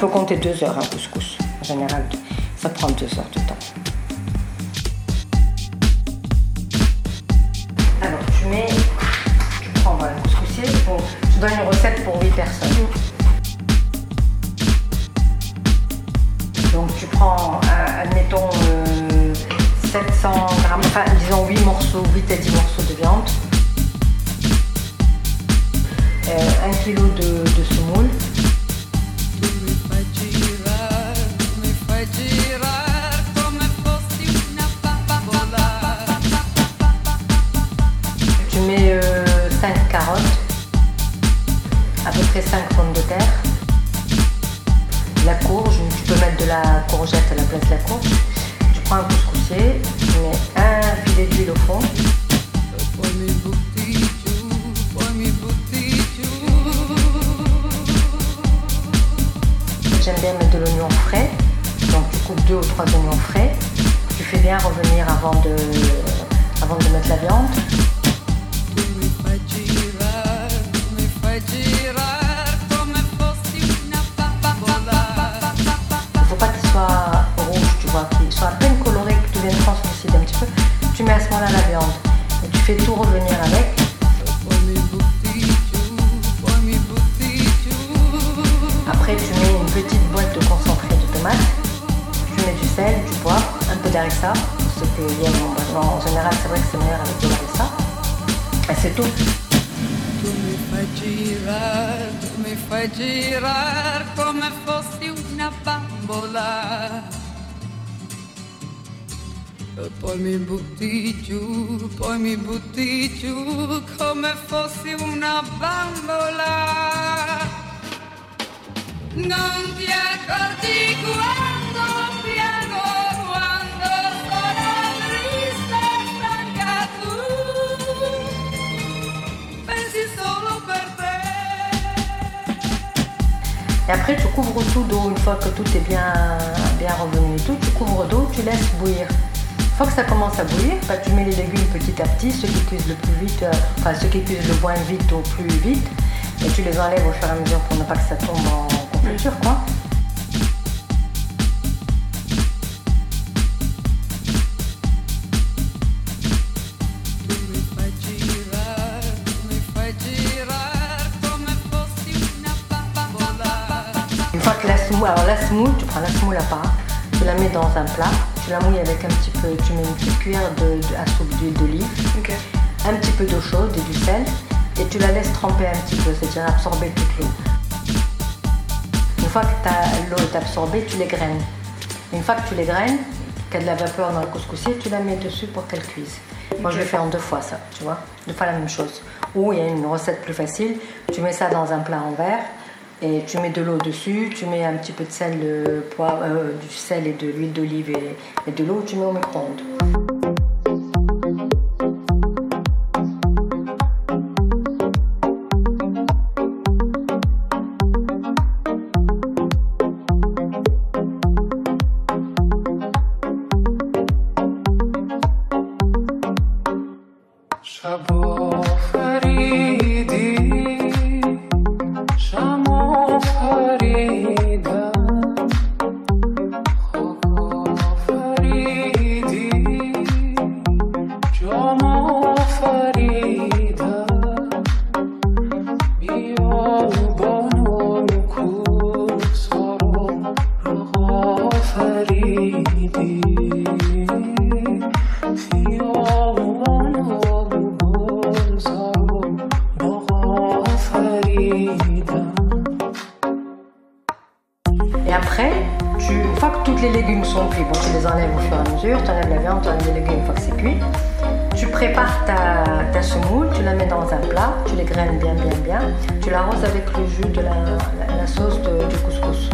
peux compter deux heures un couscous. En général, ça prend deux heures de temps. Alors, tu mets, tu prends voilà, le couscoussier. Je donne une recette pour 8 personnes. Donc, tu prends, euh, admettons, euh, 700 grammes, enfin, disons 8 morceaux, 8 à 10 morceaux de viande. Euh, 1 kg de, de semoule. À peu près 5 pommes de terre, la courge, tu peux mettre de la courgette à la place de la courge. Tu prends un couscoussier, tu mets un filet d'huile au fond, j'aime bien mettre de l'oignon frais, donc tu coupes 2 ou 3 oignons frais, tu fais bien revenir avant de, avant de mettre la viande. Tu fais tout revenir avec. Après, tu mets une petite boîte de concentré de tomate. Tu mets du sel, du poivre, un peu d'harissa. Ce que bon, en général, c'est vrai que c'est meilleur avec de l'harissa. Et c'est tout. Poi mi butti giù, poi mi butti giù come fossi una bambola. Non ti accorgi quando piango, quando sono triste e stanca tu. Pensi solo per te. Et après, tu couvres tout d'eau. Une fois que tout est bien, bien revenu tout, tu couvres d'eau, tu laisses bouillir. Fois que ça commence à bouillir, bah, tu mets les légumes petit à petit, ceux qui cuisent le plus vite, euh, enfin ceux qui cuisent le moins vite au plus vite, et tu les enlèves au fur et à mesure pour ne pas que ça tombe en confiture. Une fois que la semoule, alors la semoule, tu prends la semoule à part, tu la mets dans un plat, tu la mouilles avec un petit peu, tu mets une petite cuillère de, de- à soupe d'huile d'olive, un petit peu d'eau chaude et du sel, et tu la laisses tremper un petit peu, c'est-à-dire absorber toute l'eau. Une fois que l'eau est absorbée, tu les graines. Une fois que tu les graines, qu'il y a de la vapeur dans le couscoussier, tu la mets dessus pour qu'elle cuise. Moi, je le fais en deux fois, ça, tu vois, deux fois la même chose. Ou il y a une recette plus facile, tu mets ça dans un plat en verre et tu mets de l'eau dessus, tu mets un petit peu de sel, de poivre, euh, du sel et de l'huile d'olive et, et de l'eau, tu mets au micro-ondes. Et après, tu, une fois que tous les légumes sont cuits, bon, tu les enlèves au fur et à mesure, tu enlèves la viande, tu enlèves les légumes une fois que c'est cuit. Tu prépares ta, ta semoule, tu la mets dans un plat, tu les graines bien, bien, bien. Tu l'arroses avec le jus de la, sauce de- du couscous.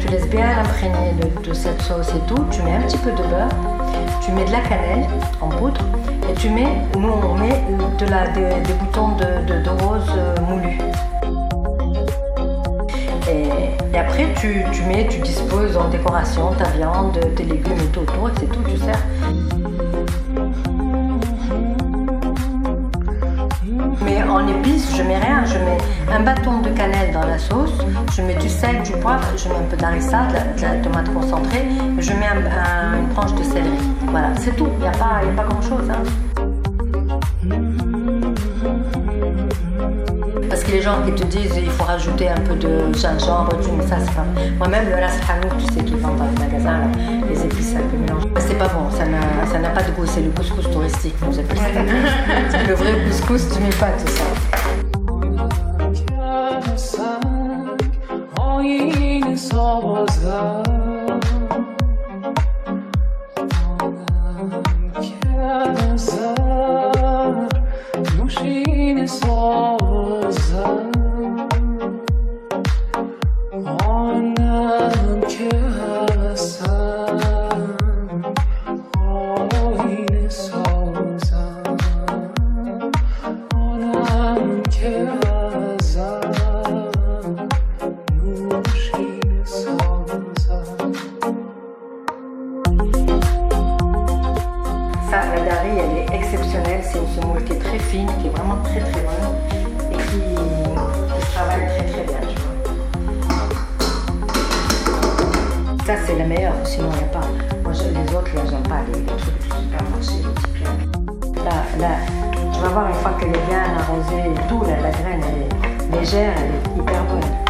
Tu laisses bien l'imprégner de, de cette sauce et tout. Tu mets un petit peu de beurre, tu mets de la cannelle en poudre et tu mets, nous on met de la, des, boutons de, de, rose euh, moulu. Et, après, tu, tu mets, tu disposes en décoration ta viande, tes légumes et tout autour, et c'est tout, tu sers. Mais en épices, je mets rien. Je mets un bâton de cannelle dans la sauce, je mets du sel, du poivre, je mets un peu d'harissa, de, la- tomate concentrée, je mets un- de céleri. Voilà, c'est tout. Il n'y a pas, y a pas grand chose. Parce que les gens qui te disent il faut rajouter un peu de gingembre, tout, mais ça c'est pas. Moi-même le ras hanout, tu sais, qu'ils vendent dans les magasins, là, les épices un peu mélangées. C'est pas bon, ça n'a, ça n'a pas de goût, c'est le couscous touristique, nous appelle ça. le vrai couscous, tu mets pas tout ça. 결 Ça, la dari, elle est exceptionnelle. C'est une semoule qui est très fine, qui est vraiment très très bonne et qui, travaille très très bien. Ça, c'est la meilleure, sinon il n'y a pas. Moi, les autres, là, j'aime pas les, les trucs du supermarché, les petits. Là, là, tu vas voir une fois qu'elle est bien arrosée et tout, là, la graine, elle est légère, elle est hyper bonne.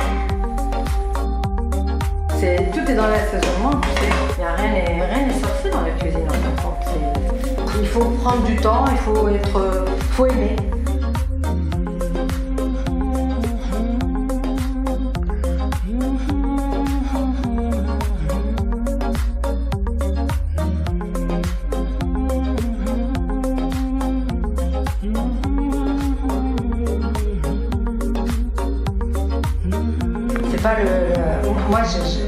C'est, tout est dans l'assaisonnement, tu sais. Il y a rien n'est rien n'est sorti dans la cuisine en Il faut prendre du temps, il faut être, faut aimer. C'est pas le. le- moi, je.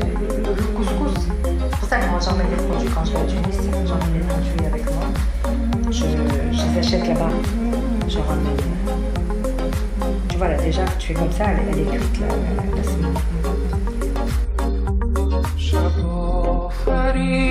Quand j'emmène les produits, quand je vais à Tunis, j'emmène les produits avec moi. Je, les achète là-bas. Je ramène. Euh, tu vois, là, déjà, tu es comme ça, elle, elle est cuite, là, la, la, la, la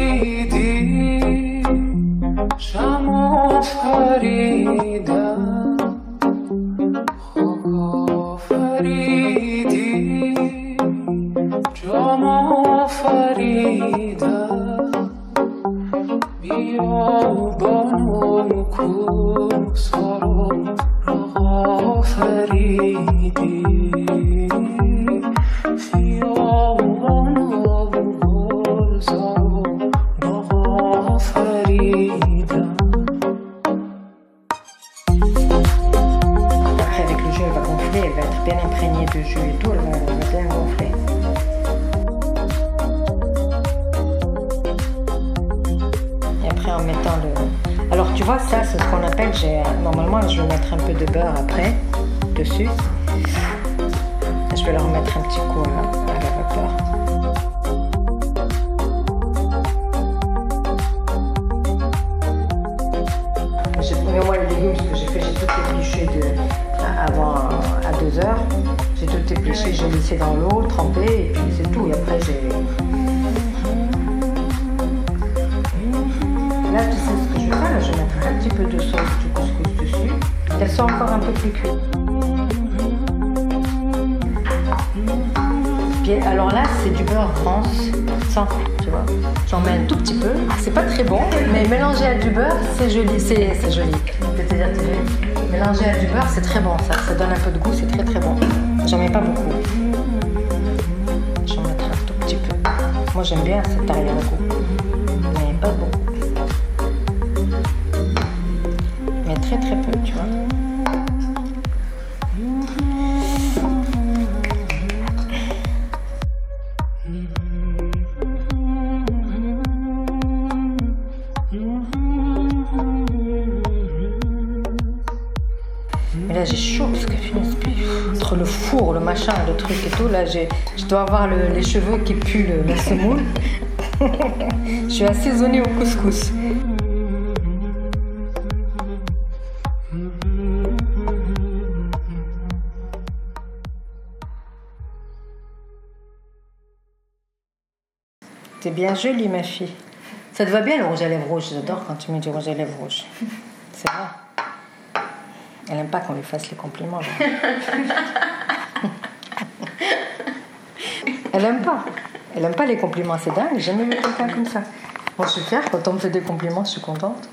elle va gonfler, elle va être bien imprégnée de jus et tout, ça, c'est ce qu'on appelle. J'ai... Normalement, je vais mettre un peu de beurre après, dessus. Je vais leur mettre un petit coup à, à la vapeur. Mais moi les légumes, ce que j'ai fait, j'ai tout épluché de, avant à 2 heures. J'ai tout épluché, j'ai laissé dans l'eau, trempé, et puis c'est tout. Et après, j'ai. Petit peu de sauce du couscous dessus. Elles sont encore un peu plus cuites. Alors là, c'est du beurre France, sans, tu vois. J'en mets un tout petit peu. C'est pas très bon, mais mélangé à du beurre, c'est joli. C'est, joli. Joli. Mélangé à du beurre, c'est très bon. Ça, ça donne un peu de goût, c'est très très bon. J'en mets pas beaucoup. J'en mettrai un tout petit peu. Moi, j'aime bien cet arrière-goût, le truc et tout, là je dois avoir le- les cheveux qui puent le- la semoule. je suis assaisonnée au couscous. T'es bien jolie ma fille. Ça te va bien le rouge à lèvres rouge, j'adore quand tu mets du rouge à lèvres rouge. C'est vrai. Elle aime pas qu'on lui fasse les compliments. Elle aime pas. Elle aime pas les compliments, c'est dingue. J'ai jamais vu quelqu'un comme ça. Moi, je suis fière. Quand on me fait des compliments, je suis contente.